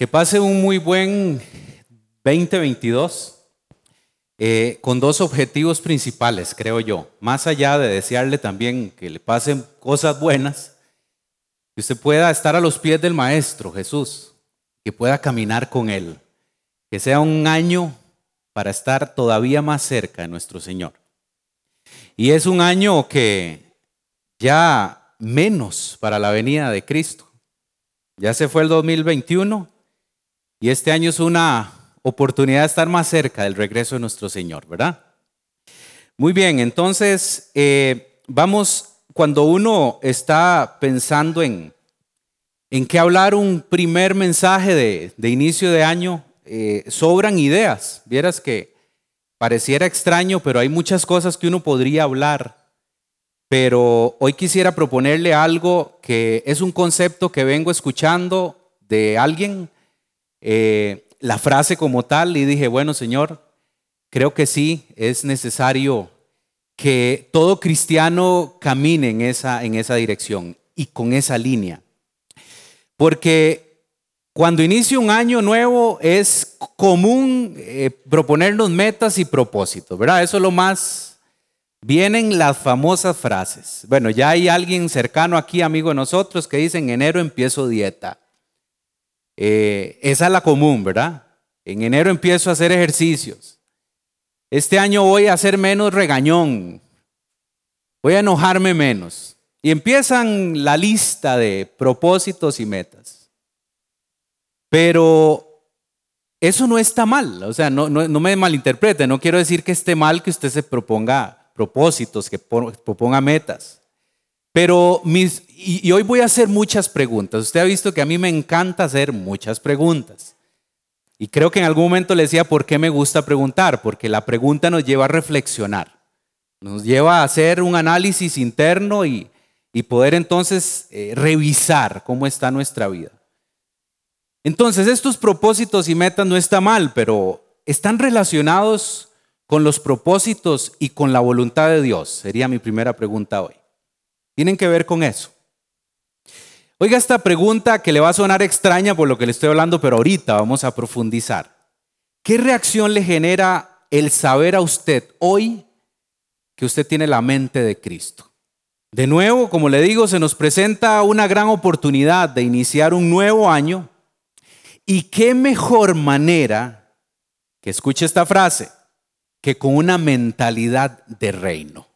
Que pase un muy buen 2022 eh, con dos objetivos principales, creo yo. Más allá de desearle también que le pasen cosas buenas, que usted pueda estar a los pies del Maestro Jesús, que pueda caminar con Él, que sea un año para estar todavía más cerca de nuestro Señor. Y es un año que ya menos para la venida de Cristo. Ya se fue el 2021 y este año es una oportunidad de estar más cerca del regreso de nuestro Señor, ¿verdad? Muy bien, entonces eh, vamos, cuando uno está pensando en, en qué hablar un primer mensaje de, inicio de año, eh, sobran ideas. Vieras que pareciera extraño, pero hay muchas cosas que uno podría hablar. Pero hoy quisiera proponerle algo que es un concepto que vengo escuchando de alguien, eh, la frase como tal, y dije, bueno, Señor, creo que sí, es necesario que todo cristiano camine en esa, en esa dirección y con esa línea. Porque cuando inicia un año nuevo es común eh, proponernos metas y propósitos, ¿verdad? Eso es lo más Vienen las famosas frases. Bueno, ya hay alguien cercano aquí, amigo de nosotros, que dice, en enero empiezo dieta. Eh, esa es la común, ¿verdad? En enero empiezo a hacer ejercicios. Este año voy a hacer menos regañón. Voy a enojarme menos. Y empiezan la lista de propósitos y metas. Pero eso no está mal. O sea, no, no, no me malinterprete. No quiero decir que esté mal que usted se proponga propósitos, que proponga metas. Pero mis, y, hoy voy a hacer muchas preguntas. Usted ha visto que a mí me encanta hacer muchas preguntas. Y creo que en algún momento le decía por qué me gusta preguntar, porque la pregunta nos lleva a reflexionar, nos lleva a hacer un análisis interno y, poder entonces eh, revisar cómo está nuestra vida. Entonces, estos propósitos y metas no está mal, pero están relacionados con los propósitos y con la voluntad de Dios? Sería mi primera pregunta hoy. Tienen que ver con eso. Oiga esta pregunta que le va a sonar extraña por lo que le estoy hablando, pero ahorita vamos a profundizar. ¿Qué reacción le genera el saber a usted hoy que usted tiene la mente de Cristo? De nuevo, como le digo, se nos presenta una gran oportunidad de iniciar un nuevo año. ¿Y qué mejor manera que escuche esta frase? que con una mentalidad de reino.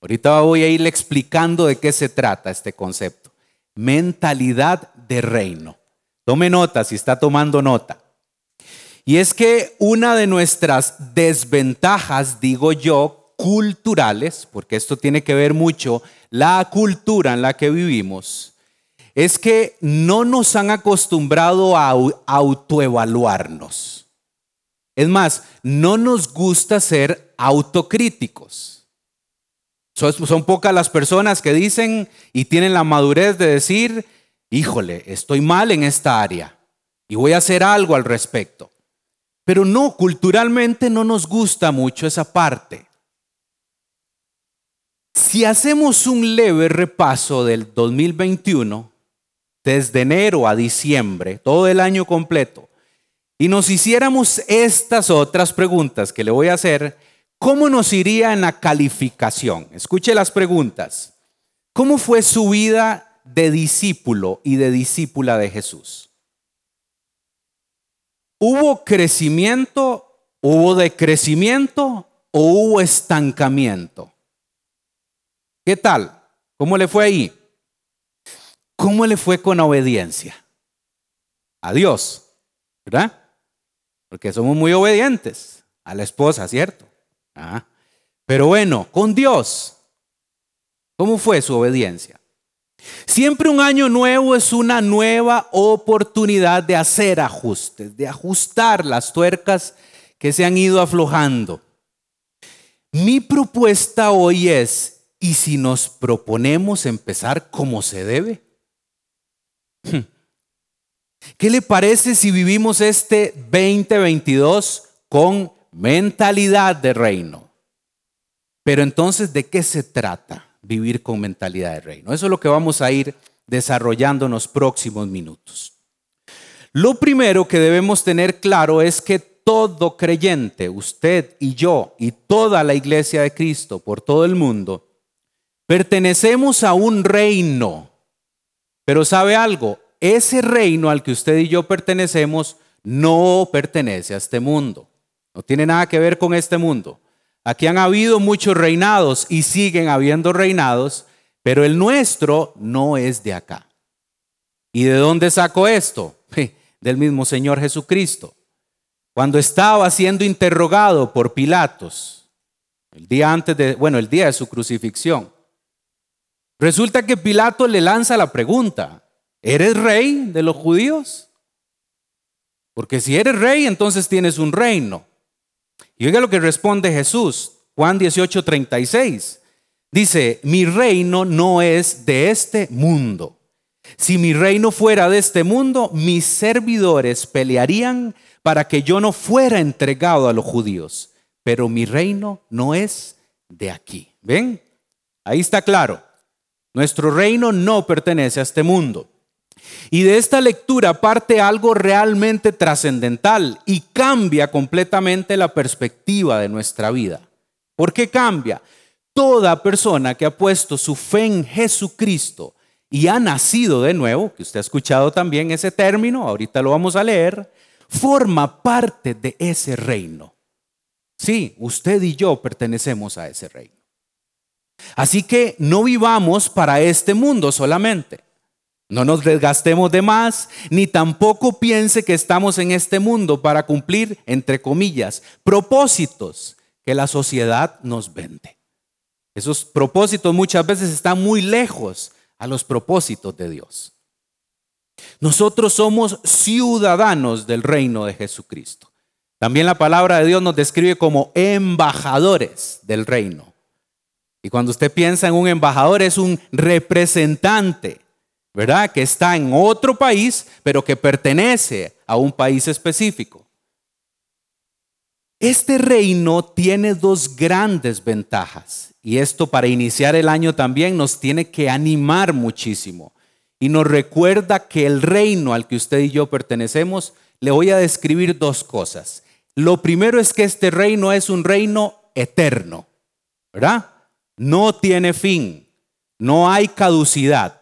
Ahorita voy a irle explicando de qué se trata este concepto. Mentalidad de reino. Tome nota si está tomando nota. Y es que una de nuestras desventajas, digo yo, culturales, porque esto tiene que ver mucho la cultura en la que vivimos, es que no nos han acostumbrado a autoevaluarnos. Es más, no nos gusta ser autocríticos. Son, pocas las personas que dicen y tienen la madurez de decir, híjole, estoy mal en esta área y voy a hacer algo al respecto. Pero no, culturalmente no nos gusta mucho esa parte. Si hacemos un leve repaso del 2021, desde enero a diciembre, todo el año completo, y nos hiciéramos estas otras preguntas que le voy a hacer, ¿cómo nos iría en la calificación? Escuche las preguntas. ¿Cómo fue su vida de discípulo y de discípula de Jesús? ¿Hubo crecimiento, hubo decrecimiento o hubo estancamiento? ¿Qué tal? ¿Cómo le fue ahí? ¿Cómo le fue con obediencia? A Dios, ¿verdad? porque somos muy obedientes a la esposa, ¿cierto? Ah. Pero bueno, con Dios, ¿cómo fue su obediencia? Siempre un año nuevo es una nueva oportunidad de hacer ajustes, de ajustar las tuercas que se han ido aflojando. Mi propuesta hoy es, ¿y si nos proponemos empezar como se debe? ¿Qué le parece si vivimos este 2022 con mentalidad de reino? Pero entonces, ¿de qué se trata vivir con mentalidad de reino? Eso es lo que vamos a ir desarrollando en los próximos minutos. Lo primero que debemos tener claro es que todo creyente, usted y yo y toda la iglesia de Cristo por todo el mundo, pertenecemos a un reino. Pero sabe algo, ese reino al que usted y yo pertenecemos no pertenece a este mundo. No tiene nada que ver con este mundo. Aquí han habido muchos reinados y siguen habiendo reinados, pero el nuestro no es de acá. ¿Y de dónde sacó esto? Del mismo Señor Jesucristo. Cuando estaba siendo interrogado por Pilatos, el día antes de, bueno, el día de su crucifixión, resulta que Pilato le lanza la pregunta, ¿eres rey de los judíos? Porque si eres rey, entonces tienes un reino. Y oiga lo que responde Jesús, Juan 18, 36. Dice, mi reino no es de este mundo. Si mi reino fuera de este mundo, mis servidores pelearían para que yo no fuera entregado a los judíos. Pero mi reino no es de aquí. ¿Ven? Ahí está claro. Nuestro reino no pertenece a este mundo. Y de esta lectura parte algo realmente trascendental y cambia completamente la perspectiva de nuestra vida. ¿Por qué cambia? Toda persona que ha puesto su fe en Jesucristo y ha nacido de nuevo, que usted ha escuchado también ese término, ahorita lo vamos a leer, forma parte de ese reino. Sí, usted y yo pertenecemos a ese reino. Así que no vivamos para este mundo solamente. No nos desgastemos de más, ni tampoco piense que estamos en este mundo para cumplir, entre comillas, propósitos que la sociedad nos vende. Esos propósitos muchas veces están muy lejos a los propósitos de Dios. Nosotros somos ciudadanos del reino de Jesucristo. También la palabra de Dios nos describe como embajadores del reino. Y cuando usted piensa en un embajador es un representante ¿verdad? Que está en otro país, pero que pertenece a un país específico. Este reino tiene dos grandes ventajas y esto para iniciar el año también nos tiene que animar muchísimo y nos recuerda que el reino al que usted y yo pertenecemos, le voy a describir dos cosas. Lo primero es que este reino es un reino eterno, ¿verdad? No tiene fin, no hay caducidad.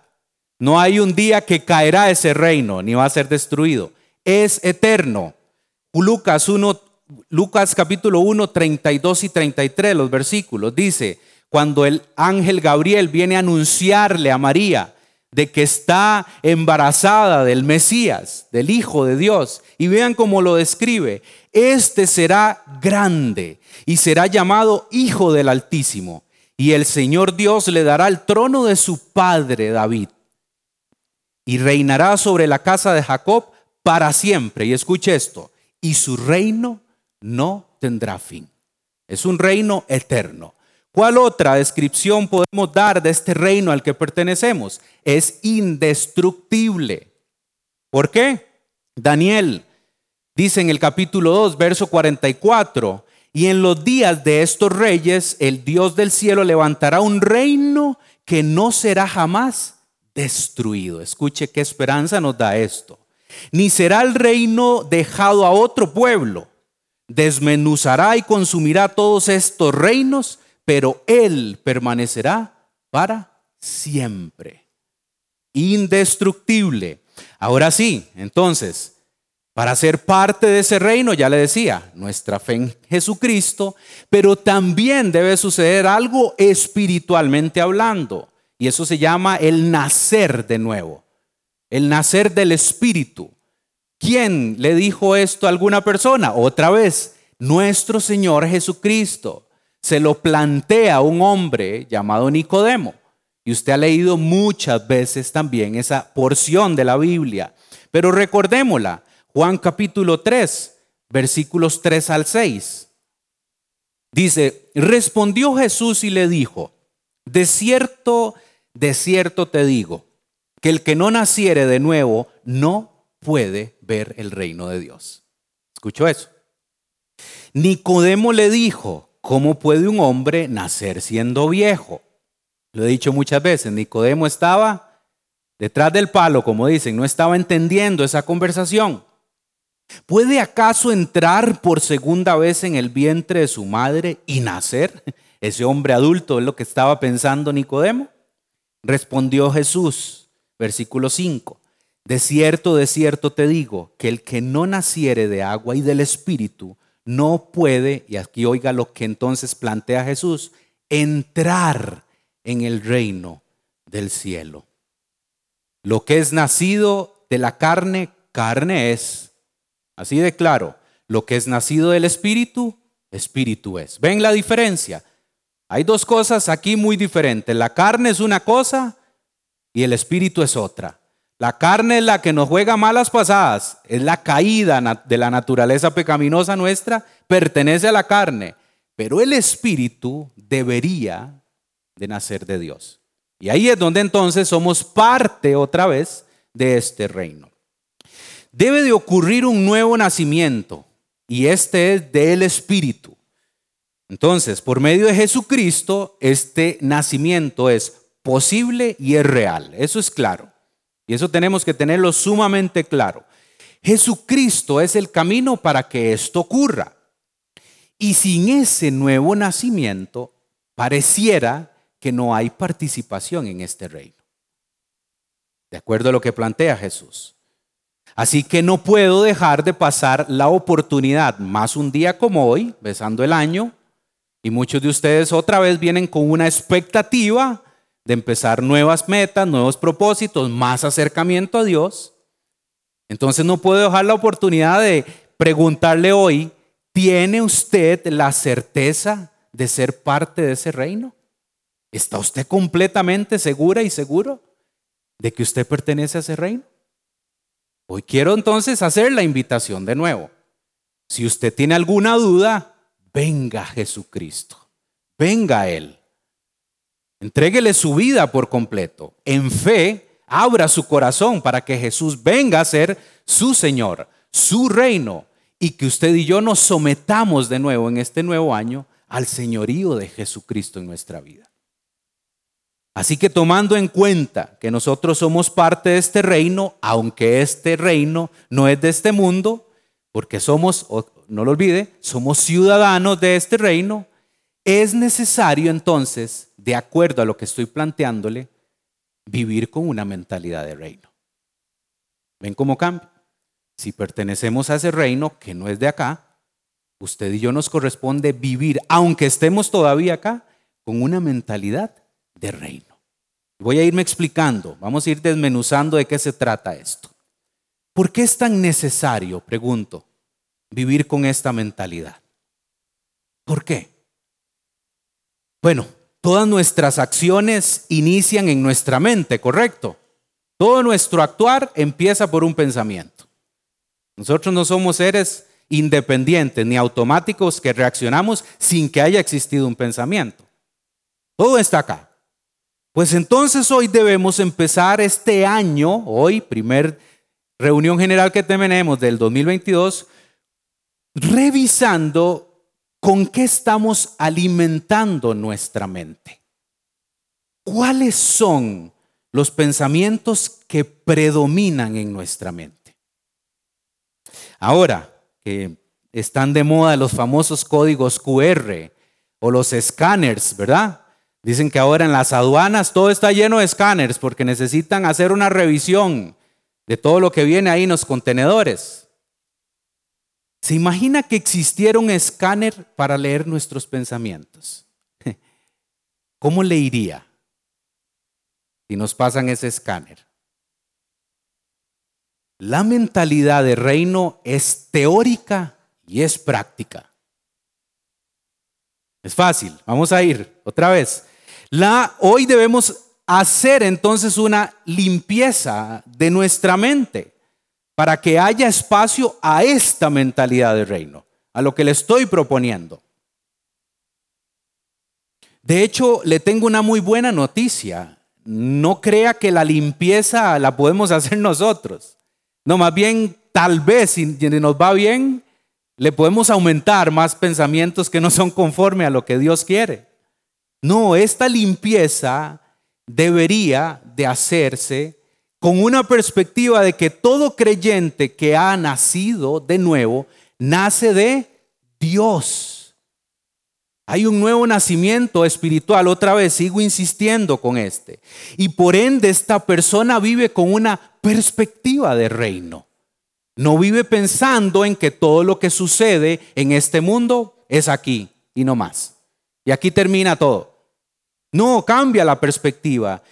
No hay un día que caerá ese reino, ni va a ser destruido. Es eterno. Lucas 1, Lucas capítulo 1, 32 y 33, los versículos, dice, cuando el ángel Gabriel viene a anunciarle a María de que está embarazada del Mesías, del Hijo de Dios, y vean cómo lo describe, este será grande y será llamado Hijo del Altísimo, y el Señor Dios le dará el trono de su padre David y reinará sobre la casa de Jacob para siempre. Y escuche esto, y su reino no tendrá fin. Es un reino eterno. ¿Cuál otra descripción podemos dar de este reino al que pertenecemos? Es indestructible. ¿Por qué? Daniel dice en el capítulo 2, verso 44, y en los días de estos reyes, el Dios del cielo levantará un reino que no será jamás destruido. Escuche qué esperanza nos da esto. Ni será el reino dejado a otro pueblo. Desmenuzará y consumirá todos estos reinos, pero Él permanecerá para siempre. Indestructible. Ahora sí, entonces, para ser parte de ese reino, ya le decía, nuestra fe en Jesucristo, pero también debe suceder algo espiritualmente hablando. Y eso se llama el nacer de nuevo, el nacer del Espíritu. ¿Quién le dijo esto a alguna persona? Otra vez, nuestro Señor Jesucristo. Se lo plantea a un hombre llamado Nicodemo. Y usted ha leído muchas veces también esa porción de la Biblia. Pero recordémosla, Juan capítulo 3, versículos 3 al 6. Dice, respondió Jesús y le dijo, de cierto, de cierto te digo, que el que no naciere de nuevo no puede ver el reino de Dios. ¿Escuchó eso? Nicodemo le dijo, ¿cómo puede un hombre nacer siendo viejo? Lo he dicho muchas veces, Nicodemo estaba detrás del palo, como dicen, no estaba entendiendo esa conversación. ¿Puede acaso entrar por segunda vez en el vientre de su madre y nacer? Ese hombre adulto es lo que estaba pensando Nicodemo. Respondió Jesús, versículo 5. De cierto, de cierto te digo, que el que no naciere de agua y del Espíritu no puede, y aquí oiga lo que entonces plantea Jesús, entrar en el reino del cielo. Lo que es nacido de la carne, carne es. Así de claro, lo que es nacido del Espíritu, Espíritu es. ¿Ven la diferencia? Hay dos cosas aquí muy diferentes. La carne es una cosa y el Espíritu es otra. La carne es la que nos juega malas pasadas, es la caída de la naturaleza pecaminosa nuestra, pertenece a la carne, pero el espíritu debería de nacer de Dios. Y ahí es donde entonces somos parte otra vez de este reino. Debe de ocurrir un nuevo nacimiento y este es del espíritu. Entonces, por medio de Jesucristo, este nacimiento es posible y es real. Eso es claro. Y eso tenemos que tenerlo sumamente claro. Jesucristo es el camino para que esto ocurra. Y sin ese nuevo nacimiento, pareciera que no hay participación en este reino. De acuerdo a lo que plantea Jesús. Así que no puedo dejar de pasar la oportunidad, más un día como hoy, besando el año, y muchos de ustedes otra vez vienen con una expectativa de empezar nuevas metas, nuevos propósitos, más acercamiento a Dios. Entonces no puedo dejar la oportunidad de preguntarle hoy, ¿tiene usted la certeza de ser parte de ese reino? ¿Está usted completamente segura y seguro de que usted pertenece a ese reino? Hoy quiero entonces hacer la invitación de nuevo. Si usted tiene alguna duda, venga Jesucristo, venga Él. Entréguele su vida por completo. En fe, abra su corazón para que Jesús venga a ser su Señor, su reino, y que usted y yo nos sometamos de nuevo en este nuevo año al señorío de Jesucristo en nuestra vida. Así que tomando en cuenta que nosotros somos parte de este reino, aunque este reino no es de este mundo, porque somos, no lo olvide, somos ciudadanos de este reino, es necesario entonces, de acuerdo a lo que estoy planteándole, vivir con una mentalidad de reino. ¿Ven cómo cambia? Si pertenecemos a ese reino que no es de acá, usted y yo nos corresponde vivir, aunque estemos todavía acá, con una mentalidad de reino. Voy a irme explicando, vamos a ir desmenuzando de qué se trata esto. ¿Por qué es tan necesario, pregunto, vivir con esta mentalidad? ¿Por qué? Bueno, todas nuestras acciones inician en nuestra mente, ¿correcto? Todo nuestro actuar empieza por un pensamiento. Nosotros no somos seres independientes ni automáticos que reaccionamos sin que haya existido un pensamiento. Todo está acá. Pues entonces hoy debemos empezar este año, hoy, primer reunión general que tenemos del 2022, revisando ¿Con qué estamos alimentando nuestra mente? ¿Cuáles son los pensamientos que predominan en nuestra mente? Ahora que están de moda los famosos códigos QR o los escáneres, ¿verdad? Dicen que ahora en las aduanas todo está lleno de escáneres porque necesitan hacer una revisión de todo lo que viene ahí en los contenedores. ¿Se imagina que existiera un escáner para leer nuestros pensamientos? ¿Cómo le iría si nos pasan ese escáner? La mentalidad de reino es teórica y es práctica. Es fácil, vamos a ir otra vez. Hoy debemos hacer entonces una limpieza de nuestra mente para que haya espacio a esta mentalidad de reino, a lo que le estoy proponiendo. De hecho, le tengo una muy buena noticia. No crea que la limpieza la podemos hacer nosotros. No, más bien, tal vez, si nos va bien, le podemos aumentar más pensamientos que no son conforme a lo que Dios quiere. No, esta limpieza debería de hacerse con una perspectiva de que todo creyente que ha nacido de nuevo nace de Dios. Hay un nuevo nacimiento espiritual, otra vez sigo insistiendo con este. Y por ende esta persona vive con una perspectiva de reino. No vive pensando en que todo lo que sucede en este mundo es aquí y no más. Y aquí termina todo. No, cambia la perspectiva.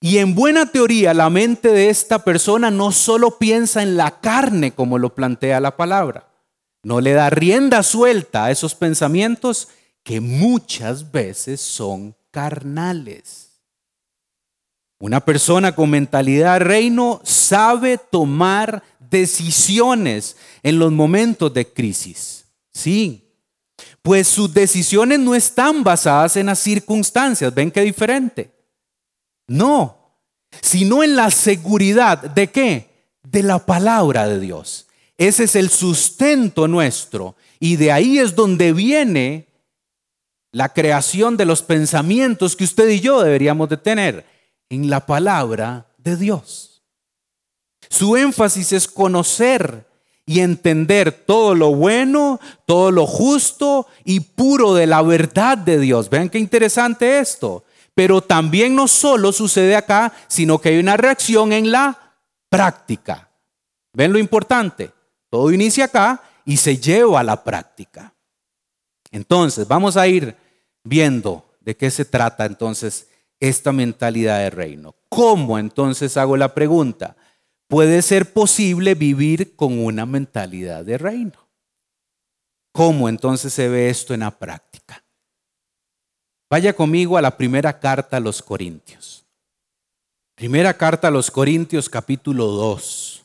Y en buena teoría, la mente de esta persona no solo piensa en la carne como lo plantea la palabra, no le da rienda suelta a esos pensamientos que muchas veces son carnales. Una persona con mentalidad reino sabe tomar decisiones en los momentos de crisis. Sí, pues sus decisiones no están basadas en las circunstancias. ¿Ven qué diferente? No, sino en la seguridad de qué? De la palabra de Dios. Ese es el sustento nuestro. Y de ahí es donde viene la creación de los pensamientos que usted y yo deberíamos de tener en la palabra de Dios. Su énfasis es conocer y entender todo lo bueno, todo lo justo y puro de la verdad de Dios. Vean qué interesante esto. Pero también no solo sucede acá, sino que hay una reacción en la práctica. ¿Ven lo importante? Todo inicia acá y se lleva a la práctica. Entonces, vamos a ir viendo de qué se trata entonces esta mentalidad de reino. ¿Cómo entonces hago la pregunta? ¿Puede ser posible vivir con una mentalidad de reino? ¿Cómo entonces se ve esto en la práctica? Vaya conmigo a la primera carta a los Corintios. Primera carta a los Corintios capítulo 2.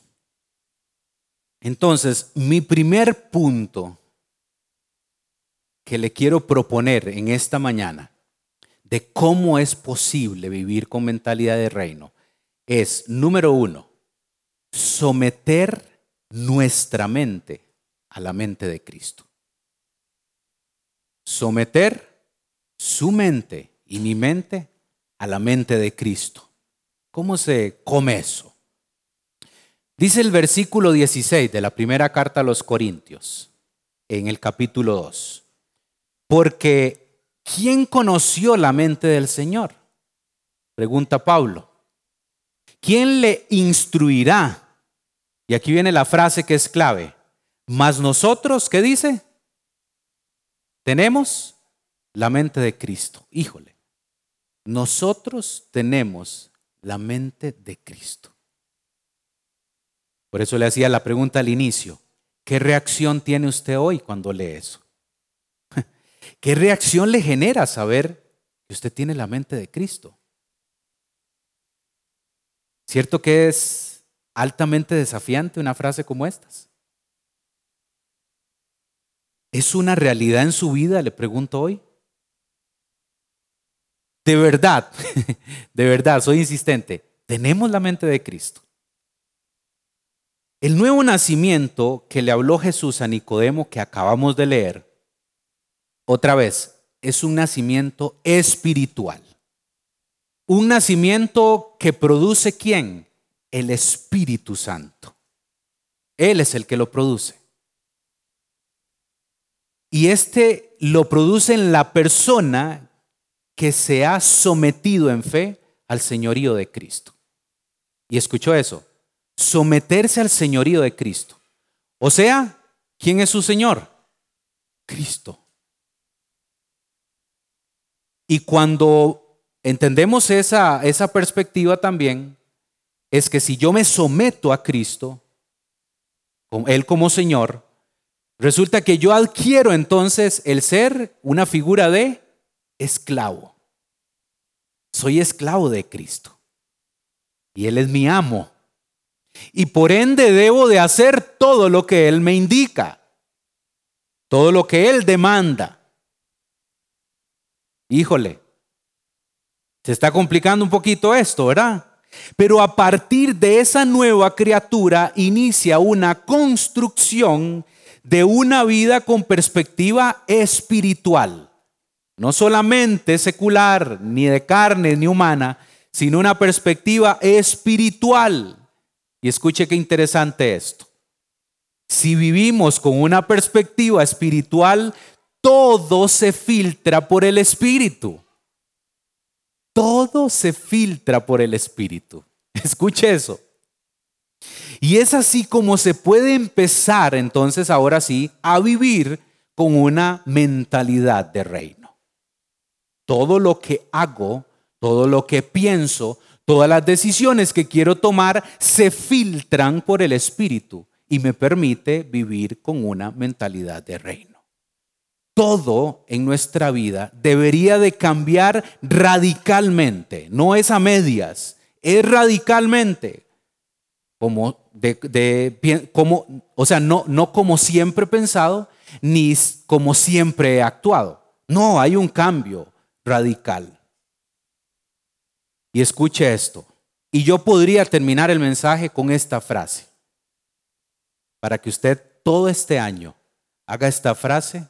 Entonces, mi primer punto que le quiero proponer en esta mañana de cómo es posible vivir con mentalidad de reino es, número uno, someter nuestra mente a la mente de Cristo. Someter su mente y mi mente a la mente de Cristo. ¿Cómo se come eso? Dice el versículo 16 de la primera carta a los Corintios, en el capítulo 2. Porque ¿quién conoció la mente del Señor? Pregunta Pablo. ¿Quién le instruirá? Y aquí viene la frase que es clave. Mas nosotros, ¿qué dice? Tenemos la mente de Cristo. Híjole, nosotros tenemos la mente de Cristo. Por eso le hacía la pregunta al inicio, ¿qué reacción tiene usted hoy cuando lee eso? ¿Qué reacción le genera saber que usted tiene la mente de Cristo? ¿Cierto que es altamente desafiante una frase como estas? ¿Es una realidad en su vida? Le pregunto hoy. De verdad, de verdad, soy insistente, tenemos la mente de Cristo. El nuevo nacimiento que le habló Jesús a Nicodemo que acabamos de leer, otra vez, es un nacimiento espiritual. Un nacimiento que produce quién? El Espíritu Santo. Él es el que lo produce. Y este lo produce en la persona que se ha sometido en fe al señorío de Cristo. Y escuchó eso, someterse al señorío de Cristo. O sea, ¿quién es su Señor? Cristo. Y cuando entendemos esa, esa perspectiva también, es que si yo me someto a Cristo, Él como Señor, resulta que yo adquiero entonces el ser una figura de esclavo. Soy esclavo de Cristo. Y Él es mi amo. Y por ende debo de hacer todo lo que Él me indica. Todo lo que Él demanda. Híjole, se está complicando un poquito esto, ¿verdad? Pero a partir de esa nueva criatura inicia una construcción de una vida con perspectiva espiritual no solamente secular, ni de carne, ni humana, sino una perspectiva espiritual. Y escuche qué interesante esto. Si vivimos con una perspectiva espiritual, todo se filtra por el espíritu. Todo se filtra por el espíritu. Escuche eso. Y es así como se puede empezar entonces ahora sí a vivir con una mentalidad de reino. Todo lo que hago, todo lo que pienso, todas las decisiones que quiero tomar se filtran por el Espíritu y me permite vivir con una mentalidad de reino. Todo en nuestra vida debería de cambiar radicalmente, no es a medias, es radicalmente. Como o sea, no, no como siempre he pensado, ni como siempre he actuado. No, hay un cambio radical. Y escuche esto. Y yo podría terminar el mensaje con esta frase. Para que usted todo este año haga esta frase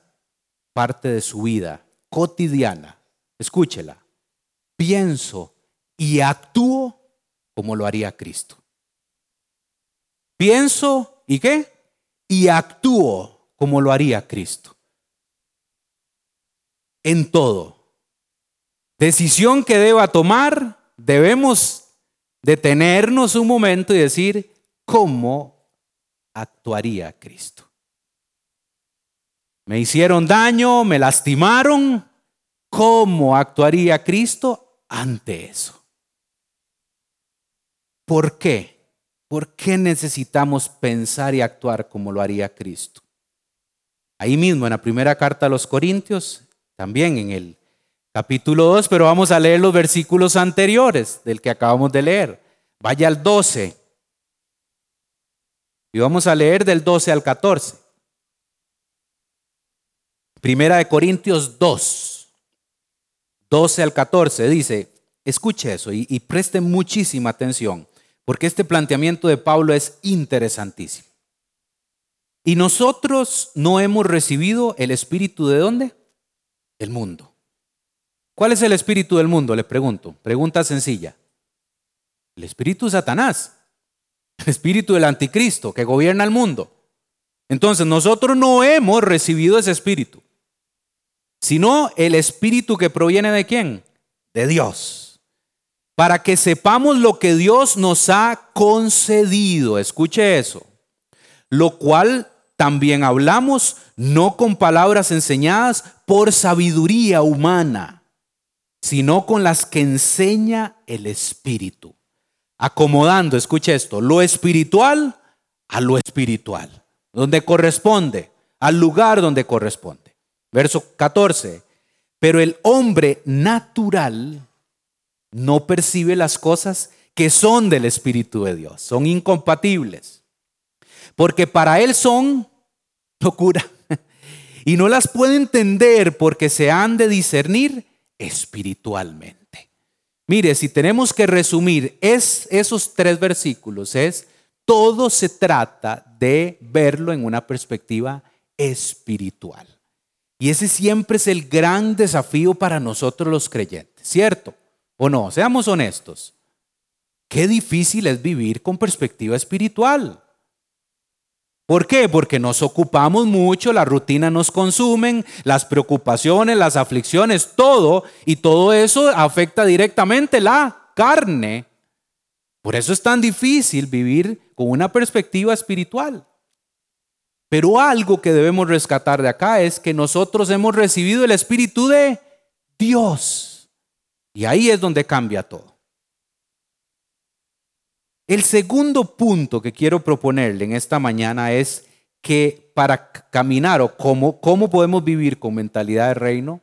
parte de su vida cotidiana. Escúchela. Pienso y actúo como lo haría Cristo. Pienso y qué? Y actúo como lo haría Cristo. En todo. Decisión que deba tomar, debemos detenernos un momento y decir, ¿cómo actuaría Cristo? Me hicieron daño, me lastimaron. ¿Cómo actuaría Cristo ante eso? ¿Por qué? ¿Por qué necesitamos pensar y actuar como lo haría Cristo? Ahí mismo en la primera carta a los Corintios, también en el capítulo 2, pero vamos a leer los versículos anteriores del que acabamos de leer. Vaya al 12. Y vamos a leer del 12 al 14. Primera de Corintios 2, 12 al 14 dice, escuche eso y, preste muchísima atención, porque este planteamiento de Pablo es interesantísimo. Y nosotros no hemos recibido el espíritu de dónde? Del mundo. ¿Cuál es el espíritu del mundo? Le pregunto. Pregunta sencilla. El espíritu de Satanás. El espíritu del anticristo que gobierna el mundo. Entonces nosotros no hemos recibido ese espíritu sino el Espíritu que proviene de quién? De Dios. Para que sepamos lo que Dios nos ha concedido. Escuche eso. Lo cual también hablamos no con palabras enseñadas por sabiduría humana, sino con las que enseña el Espíritu. Acomodando, escuche esto, lo espiritual a lo espiritual, donde corresponde, al lugar donde corresponde. Verso 14. Pero el hombre natural no percibe las cosas que son del Espíritu de Dios. Son incompatibles. Porque para él son locura. Y no las puede entender porque se han de discernir espiritualmente. Mire, si tenemos que resumir es, esos tres versículos, es todo se trata de verlo en una perspectiva espiritual. Y ese siempre es el gran desafío para nosotros los creyentes, ¿cierto? ¿O no? Seamos honestos. Qué difícil es vivir con perspectiva espiritual. ¿Por qué? Porque nos ocupamos mucho, la rutina nos consumen, las preocupaciones, las aflicciones, todo, y todo eso afecta directamente la carne. Por eso es tan difícil vivir con una perspectiva espiritual. Pero algo que debemos rescatar de acá es que nosotros hemos recibido el Espíritu de Dios. Y ahí es donde cambia todo. El segundo punto que quiero proponerle en esta mañana es que para caminar o cómo, cómo podemos vivir con mentalidad de reino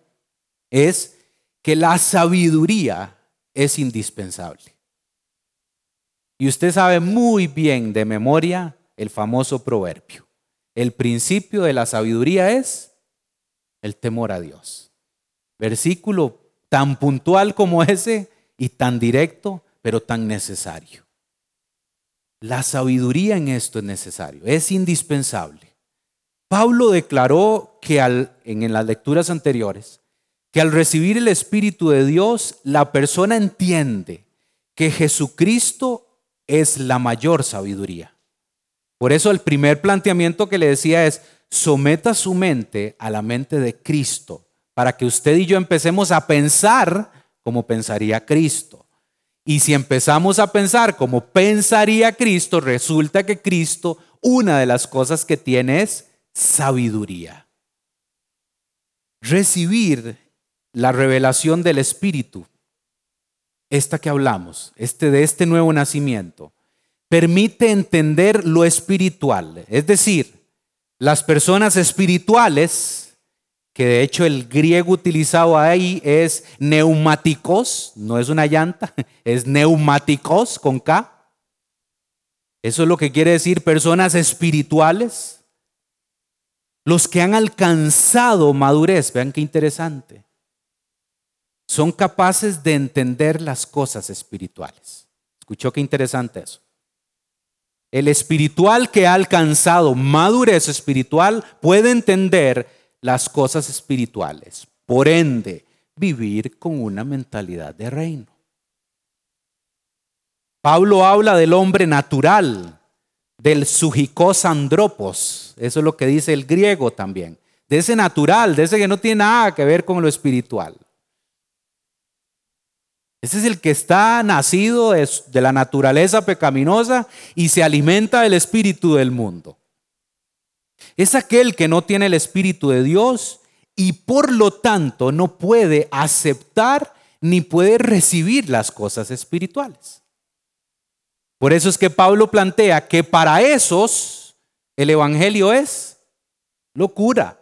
es que la sabiduría es indispensable. Y usted sabe muy bien de memoria el famoso proverbio. El principio de la sabiduría es el temor a Dios. Versículo tan puntual como ese y tan directo, pero tan necesario. La sabiduría en esto es necesario, es indispensable. Pablo declaró que al, en las lecturas anteriores que al recibir el Espíritu de Dios, la persona entiende que Jesucristo es la mayor sabiduría. Por eso el primer planteamiento que le decía es, someta su mente a la mente de Cristo, para que usted y yo empecemos a pensar como pensaría Cristo. Y si empezamos a pensar como pensaría Cristo, resulta que Cristo, una de las cosas que tiene es sabiduría. Recibir la revelación del Espíritu, esta que hablamos, este de este nuevo nacimiento, permite entender lo espiritual, es decir, las personas espirituales que de hecho el griego utilizado ahí es neumáticos, no es una llanta, es neumáticos con K. Eso es lo que quiere decir personas espirituales. Los que han alcanzado madurez, vean qué interesante, son capaces de entender las cosas espirituales. ¿Escuchó qué interesante eso? El espiritual que ha alcanzado madurez espiritual puede entender las cosas espirituales. Por ende, vivir con una mentalidad de reino. Pablo habla del hombre natural, del sujikos andropos, eso es lo que dice el griego también, de ese natural, de ese que no tiene nada que ver con lo espiritual. Ese es el que está nacido de la naturaleza pecaminosa y se alimenta del espíritu del mundo. Es aquel que no tiene el Espíritu de Dios y por lo tanto no puede aceptar ni puede recibir las cosas espirituales. Por eso es que Pablo plantea que para esos el Evangelio es locura.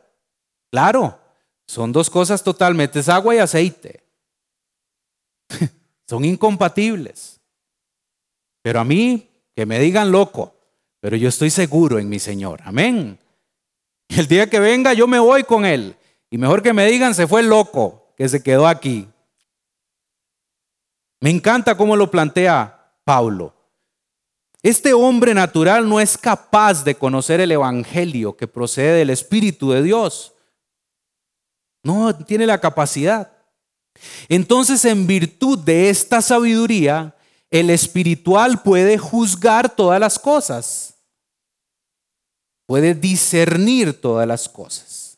Claro, son dos cosas totalmente, es agua y aceite. son incompatibles. Pero a mí, que me digan loco, pero yo estoy seguro en mi Señor. Amén. El día que venga yo me voy con él. Y mejor que me digan, se fue loco, que se quedó aquí. Me encanta cómo lo plantea Pablo. Este hombre natural no es capaz de conocer el Evangelio que procede del Espíritu de Dios. No tiene la capacidad. Entonces, en virtud de esta sabiduría, el espiritual puede juzgar todas las cosas puede discernir todas las cosas.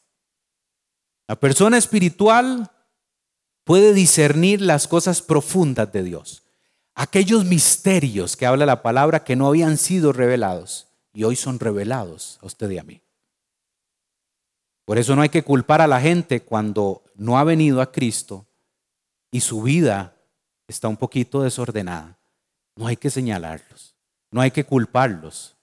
La persona espiritual puede discernir las cosas profundas de Dios, aquellos misterios que habla la palabra que no habían sido revelados y hoy son revelados a usted y a mí. Por eso no hay que culpar a la gente cuando no ha venido a Cristo y su vida está un poquito desordenada. No hay que señalarlos, no hay que culparlos,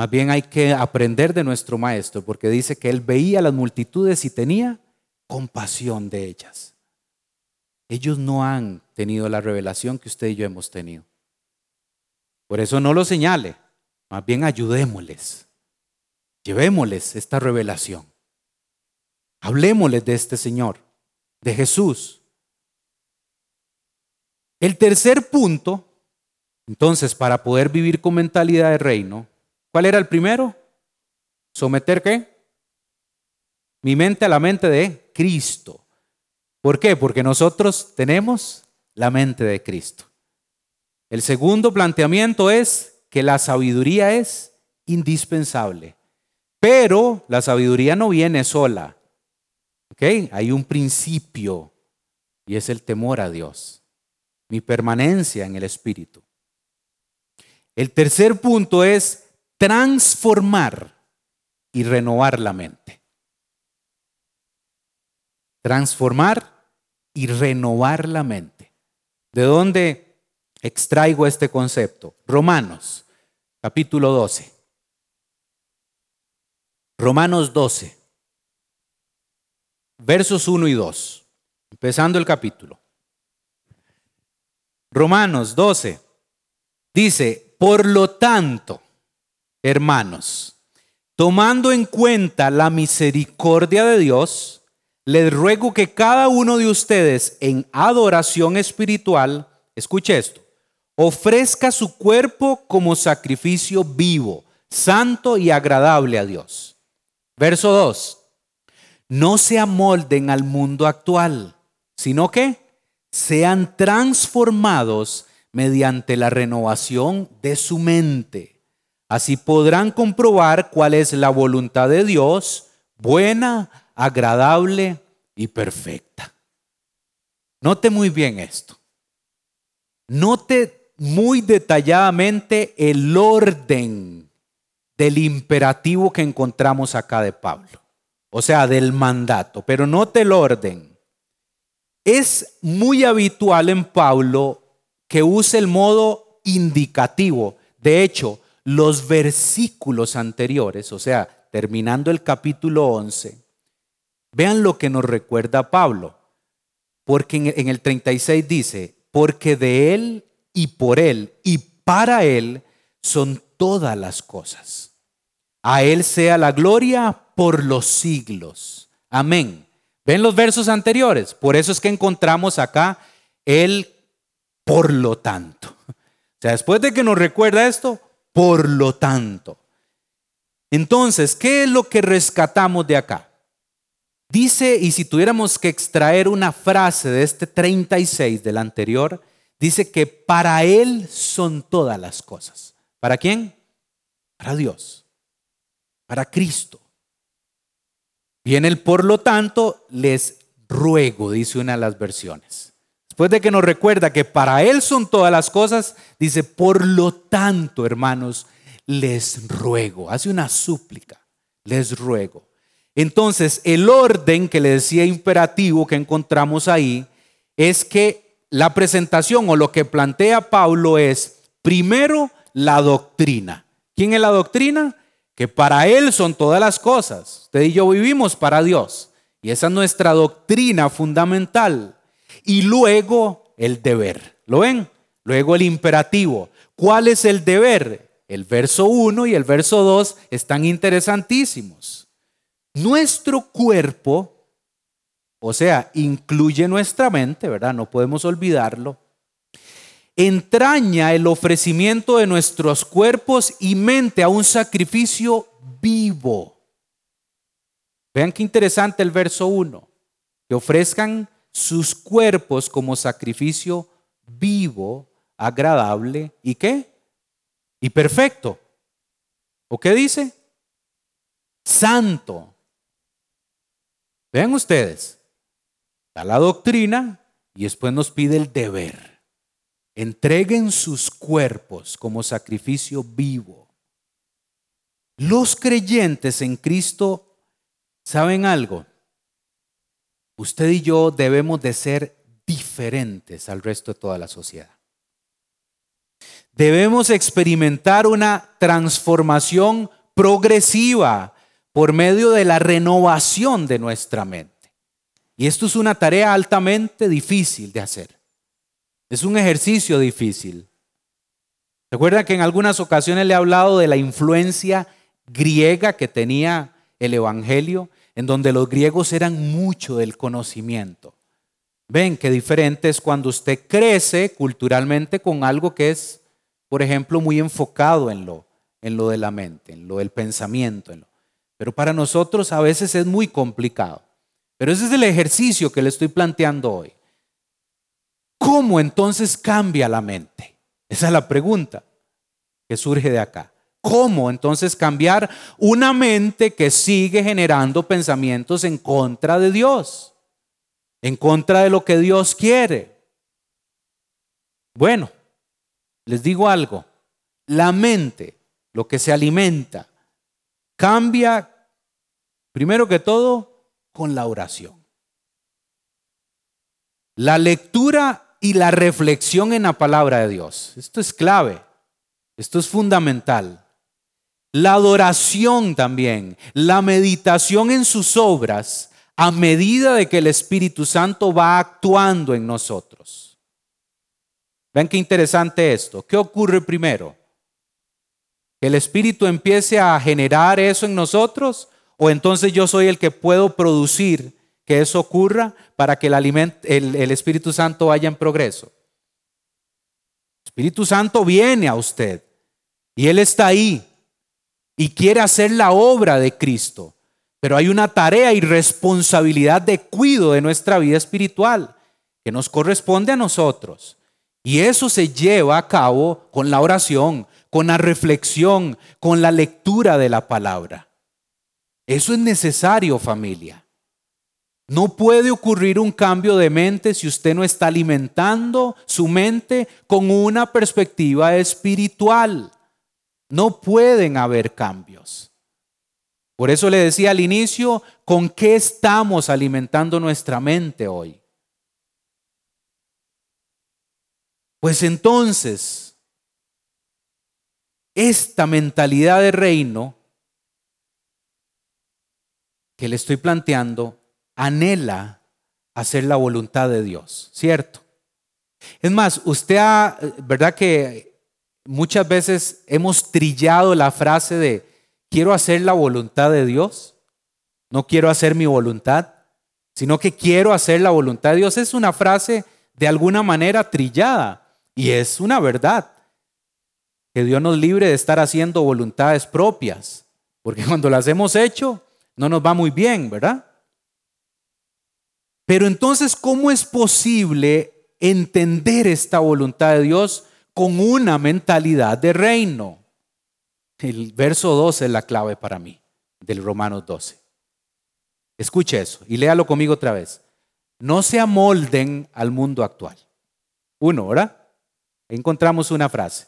más bien hay que aprender de nuestro maestro porque dice que él veía las multitudes y tenía compasión de ellas. Ellos no han tenido la revelación que usted y yo hemos tenido. Por eso no lo señale, más bien ayudémosles. Llevémosles esta revelación. Hablemosles de este Señor, de Jesús. El tercer punto, entonces, para poder vivir con mentalidad de reino, ¿Cuál era el primero? ¿Someter qué? Mi mente a la mente de Cristo. ¿Por qué? Porque nosotros tenemos la mente de Cristo. El segundo planteamiento es que la sabiduría es indispensable. Pero la sabiduría no viene sola. ¿Ok? Hay un principio y es el temor a Dios. Mi permanencia en el Espíritu. El tercer punto es transformar y renovar la mente. Transformar y renovar la mente. ¿De dónde extraigo este concepto? Romanos, capítulo 12. Romanos 12, versos 1 y 2, empezando el capítulo. Romanos 12 dice, por lo tanto, Hermanos, tomando en cuenta la misericordia de Dios, les ruego que cada uno de ustedes en adoración espiritual, escuche esto, ofrezca su cuerpo como sacrificio vivo, santo y agradable a Dios. Verso 2. No se amolden al mundo actual, sino que sean transformados mediante la renovación de su mente. Así podrán comprobar cuál es la voluntad de Dios, buena, agradable y perfecta. Note muy bien esto. Note muy detalladamente el orden del imperativo que encontramos acá de Pablo, o sea, del mandato, pero note el orden. Es muy habitual en Pablo que use el modo indicativo. De hecho, los versículos anteriores, o sea, terminando el capítulo 11, vean lo que nos recuerda Pablo. Porque en el 36 dice, porque de Él y por Él y para Él son todas las cosas. A Él sea la gloria por los siglos. Amén. ¿Ven los versos anteriores? Por eso es que encontramos acá el por lo tanto. O sea, después de que nos recuerda esto, por lo tanto. Entonces, ¿qué es lo que rescatamos de acá? Dice, y si tuviéramos que extraer una frase de este 36 del anterior, dice que para Él son todas las cosas. ¿Para quién? Para Dios, para Cristo. Viene el por lo tanto, les ruego, dice una de las versiones. Después de que nos recuerda que para Él son todas las cosas, dice, por lo tanto, hermanos, les ruego. Hace una súplica, les ruego. Entonces, el orden que le decía imperativo que encontramos ahí es que la presentación o lo que plantea Pablo es, primero, la doctrina. ¿Quién es la doctrina? que para Él son todas las cosas. Usted y yo vivimos para Dios. Y esa es nuestra doctrina fundamental. Y luego el deber. ¿Lo ven? Luego el imperativo. ¿Cuál es el deber? El verso 1 y el verso 2 están interesantísimos. Nuestro cuerpo, o sea, incluye nuestra mente, ¿verdad? No podemos olvidarlo entraña el ofrecimiento de nuestros cuerpos y mente a un sacrificio vivo. Vean qué interesante el verso 1, que ofrezcan sus cuerpos como sacrificio vivo, agradable y qué? Y perfecto. ¿O qué dice? Santo. Vean ustedes, da la doctrina y después nos pide el deber entreguen sus cuerpos como sacrificio vivo. Los creyentes en Cristo, ¿saben algo? Usted y yo debemos de ser diferentes al resto de toda la sociedad. Debemos experimentar una transformación progresiva por medio de la renovación de nuestra mente. Y esto es una tarea altamente difícil de hacer. Es un ejercicio difícil. Recuerda que en algunas ocasiones le he hablado de la influencia griega que tenía el Evangelio, en donde los griegos eran mucho del conocimiento. Ven qué diferente es cuando usted crece culturalmente con algo que es, por ejemplo, muy enfocado en lo, en lo de la mente, en lo del pensamiento. Pero para nosotros a veces es muy complicado. Pero ese es el ejercicio que le estoy planteando hoy. ¿Cómo entonces cambia la mente? Esa es la pregunta que surge de acá. ¿Cómo entonces cambiar una mente que sigue generando pensamientos en contra de Dios? En contra de lo que Dios quiere. Bueno, les digo algo. La mente, lo que se alimenta, cambia primero que todo con la oración. La lectura y la reflexión en la palabra de Dios. Esto es clave, esto es fundamental. La adoración también, la meditación en sus obras a medida de que el Espíritu Santo va actuando en nosotros. Ven qué interesante esto. ¿Qué ocurre primero? ¿Que el Espíritu empiece a generar eso en nosotros? ¿O entonces yo soy el que puedo producir que eso ocurra para que el, el, Espíritu Santo vaya en progreso. El Espíritu Santo viene a usted y Él está ahí y quiere hacer la obra de Cristo. Pero hay una tarea y responsabilidad de cuidado de nuestra vida espiritual. que nos corresponde a nosotros. Y eso se lleva a cabo con la oración, con la reflexión, con la lectura de la palabra. Eso es necesario, familia. No puede ocurrir un cambio de mente si usted no está alimentando su mente con una perspectiva espiritual. No pueden haber cambios. Por eso le decía al inicio, ¿con qué estamos alimentando nuestra mente hoy? Pues entonces, esta mentalidad de reino que le estoy planteando anhela hacer la voluntad de Dios, ¿cierto? Es más, usted ha, ¿verdad que muchas veces hemos trillado la frase de quiero hacer la voluntad de Dios? No quiero hacer mi voluntad, sino que quiero hacer la voluntad de Dios. Es una frase de alguna manera trillada y es una verdad. Que Dios nos libre de estar haciendo voluntades propias, porque cuando las hemos hecho no nos va muy bien, ¿verdad? Pero entonces, ¿cómo es posible entender esta voluntad de Dios con una mentalidad de reino? El verso 12 es la clave para mí, del Romanos 12. Escuche eso y léalo conmigo otra vez. No se amolden al mundo actual. Uno, ¿verdad? Encontramos una frase.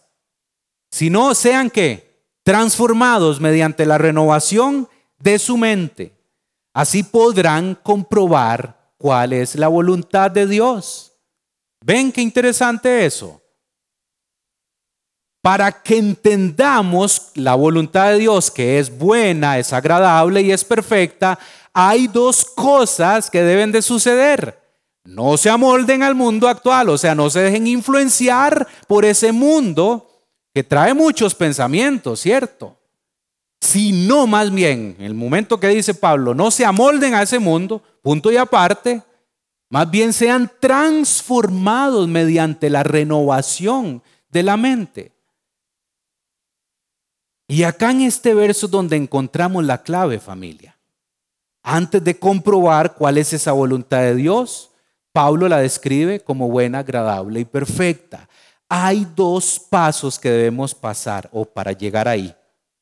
Si no sean que transformados mediante la renovación de su mente, así podrán comprobar cuál es la voluntad de Dios. ¿Ven qué interesante eso? Para que entendamos la voluntad de Dios, que es buena, es agradable y es perfecta, hay dos cosas que deben de suceder. No se amolden al mundo actual, o sea, no se dejen influenciar por ese mundo que trae muchos pensamientos, ¿cierto? Sino más bien, en el momento que dice Pablo, no se amolden a ese mundo, punto y aparte, más bien sean transformados mediante la renovación de la mente. Y acá en este verso donde encontramos la clave, familia. Antes de comprobar cuál es esa voluntad de Dios, Pablo la describe como buena, agradable y perfecta. Hay dos pasos que debemos pasar o para llegar ahí.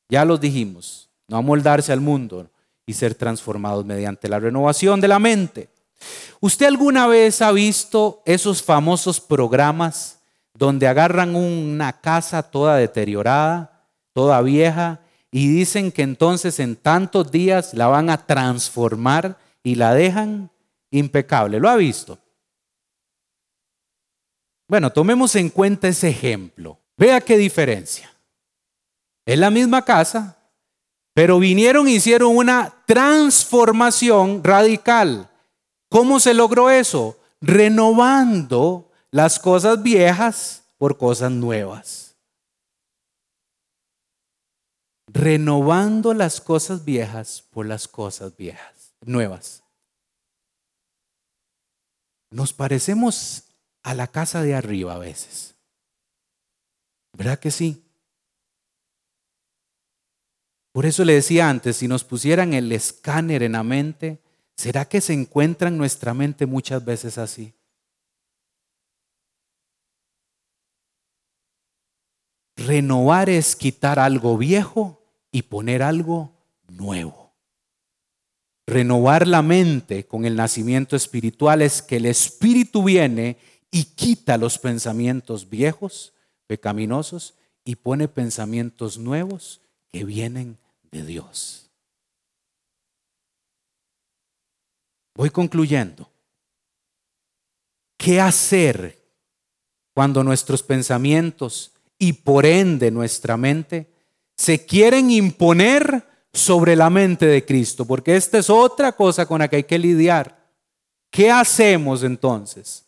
Ya los dijimos, no amoldarse al mundo, y ser transformados mediante la renovación de la mente. ¿Usted alguna vez ha visto esos famosos programas donde agarran una casa toda deteriorada, toda vieja, y dicen que entonces en tantos días la van a transformar y la dejan impecable? ¿Lo ha visto? Bueno, tomemos en cuenta ese ejemplo. Vea qué diferencia. Es la misma casa, pero vinieron e hicieron una transformación radical. ¿Cómo se logró eso? Renovando las cosas viejas por cosas nuevas. Renovando las cosas viejas por las cosas viejas, nuevas. Nos parecemos a la casa de arriba a veces. ¿Verdad que sí? Por eso le decía antes, si nos pusieran el escáner en la mente, ¿será que se encuentra en nuestra mente muchas veces así? Renovar es quitar algo viejo y poner algo nuevo. Renovar la mente con el nacimiento espiritual es que el espíritu viene y quita los pensamientos viejos, pecaminosos, y pone pensamientos nuevos que vienen de Dios. Voy concluyendo. ¿Qué hacer cuando nuestros pensamientos y por ende nuestra mente se quieren imponer sobre la mente de Cristo? Porque esta es otra cosa con la que hay que lidiar. ¿Qué hacemos entonces?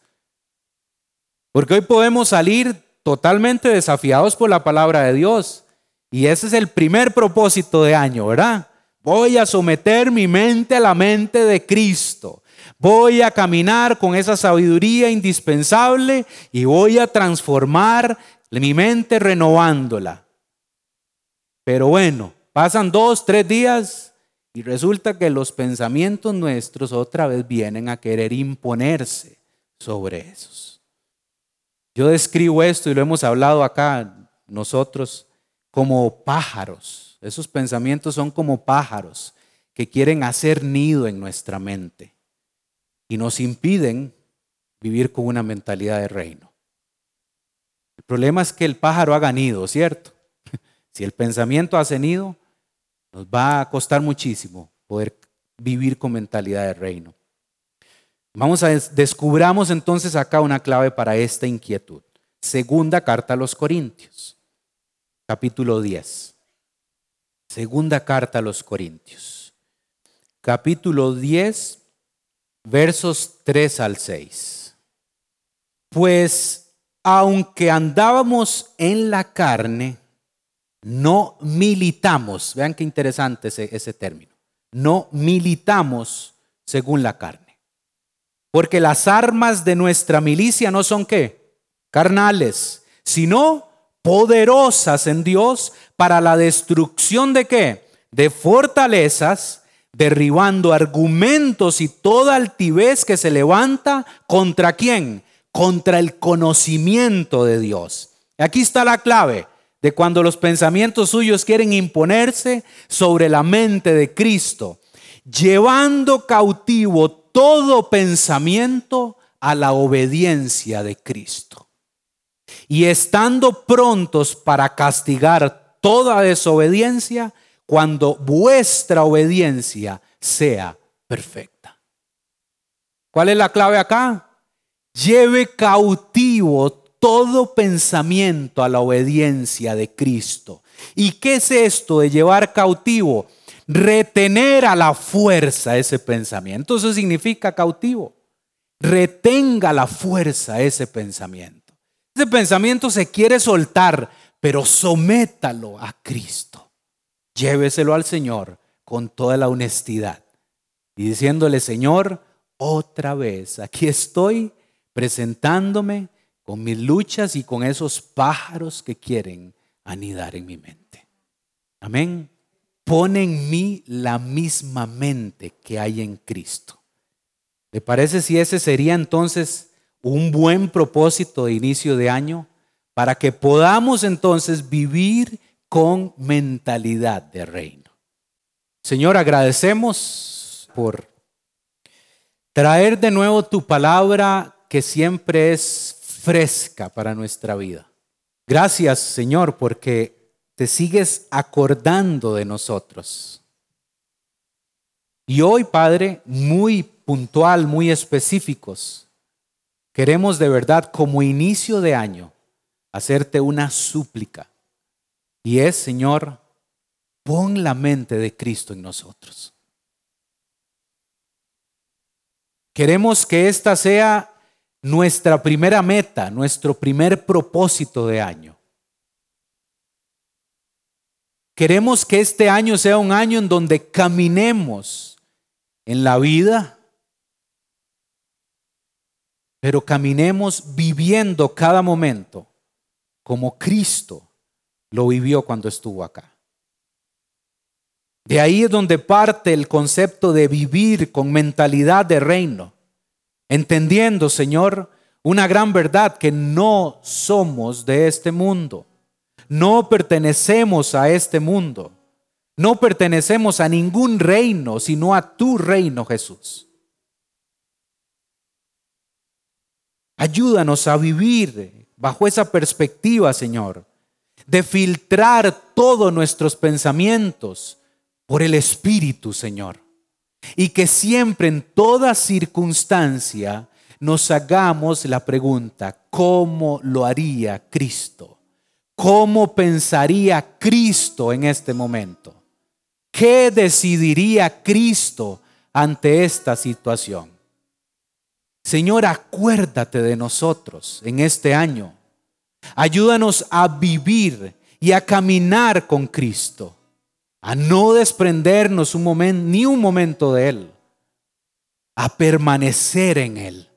Porque hoy podemos salir totalmente desafiados por la palabra de Dios. Y ese es el primer propósito de año, ¿verdad? Voy a someter mi mente a la mente de Cristo. Voy a caminar con esa sabiduría indispensable y voy a transformar mi mente renovándola. Pero bueno, pasan dos, tres días y resulta que los pensamientos nuestros otra vez vienen a querer imponerse sobre esos. Yo describo esto y lo hemos hablado acá nosotros como pájaros. Esos pensamientos son como pájaros que quieren hacer nido en nuestra mente y nos impiden vivir con una mentalidad de reino. El problema es que el pájaro haga nido, ¿cierto? Si el pensamiento hace nido, nos va a costar muchísimo poder vivir con mentalidad de reino. Vamos a descubramos entonces acá una clave para esta inquietud. Segunda carta a los Corintios, capítulo 10. Segunda carta a los Corintios, capítulo 10, versos 3 al 6. Pues aunque andábamos en la carne, no militamos. Vean qué interesante ese, ese término. No militamos según la carne. Porque las armas de nuestra milicia no son qué? Carnales, sino poderosas en Dios para la destrucción de qué? De fortalezas, derribando argumentos y toda altivez que se levanta contra quién? Contra el conocimiento de Dios. Aquí está la clave de cuando los pensamientos suyos quieren imponerse sobre la mente de Cristo, llevando cautivo todo pensamiento a la obediencia de Cristo. Y estando prontos para castigar toda desobediencia cuando vuestra obediencia sea perfecta. ¿Cuál es la clave acá? Lleve cautivo todo pensamiento a la obediencia de Cristo. ¿Y qué es esto de llevar cautivo? retener a la fuerza ese pensamiento. Eso significa cautivo. Retenga la fuerza ese pensamiento. Ese pensamiento se quiere soltar, pero sométalo a Cristo. Lléveselo al Señor con toda la honestidad y diciéndole, Señor, otra vez, aquí estoy presentándome con mis luchas y con esos pájaros que quieren anidar en mi mente. Amén pone en mí la misma mente que hay en Cristo. ¿Le parece si ese sería entonces un buen propósito de inicio de año para que podamos entonces vivir con mentalidad de reino? Señor, agradecemos por traer de nuevo tu palabra que siempre es fresca para nuestra vida. Gracias, Señor, porque te sigues acordando de nosotros. Y hoy, Padre, muy puntual, muy específicos, queremos de verdad como inicio de año hacerte una súplica. Y es, Señor, pon la mente de Cristo en nosotros. Queremos que esta sea nuestra primera meta, nuestro primer propósito de año. Queremos que este año sea un año en donde caminemos en la vida, pero caminemos viviendo cada momento como Cristo lo vivió cuando estuvo acá. De ahí es donde parte el concepto de vivir con mentalidad de reino, entendiendo, Señor, una gran verdad que no somos de este mundo. No pertenecemos a este mundo. No pertenecemos a ningún reino, sino a tu reino, Jesús. Ayúdanos a vivir bajo esa perspectiva, Señor, de filtrar todos nuestros pensamientos por el Espíritu, Señor. Y que siempre, en toda circunstancia, nos hagamos la pregunta, ¿cómo lo haría Cristo? ¿Cómo pensaría Cristo en este momento? ¿Qué decidiría Cristo ante esta situación? Señor, acuérdate de nosotros en este año. Ayúdanos a vivir y a caminar con Cristo, a no desprendernos un ni un momento de Él, a permanecer en Él.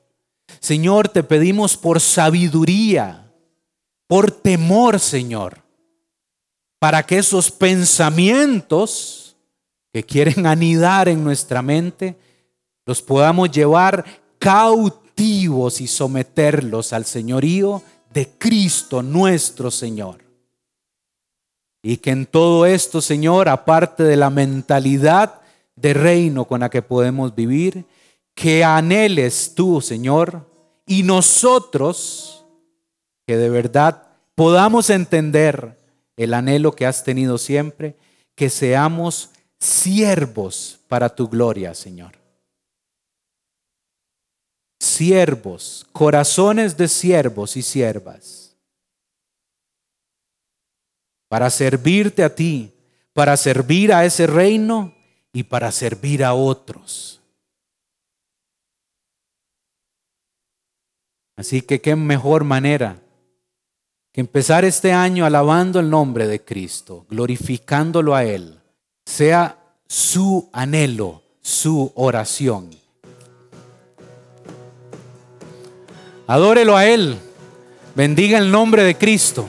Señor, te pedimos por sabiduría por temor, Señor, para que esos pensamientos que quieren anidar en nuestra mente, los podamos llevar cautivos y someterlos al señorío de Cristo nuestro Señor. Y que en todo esto, Señor, aparte de la mentalidad de reino con la que podemos vivir, que anheles tú, Señor, y nosotros, que de verdad podamos entender el anhelo que has tenido siempre, que seamos siervos para tu gloria, Señor. Siervos, corazones de siervos y siervas, para servirte a ti, para servir a ese reino y para servir a otros. Así que qué mejor manera que empezar este año alabando el nombre de Cristo, glorificándolo a Él, sea su anhelo, su oración. Adórelo a Él, bendiga el nombre de Cristo.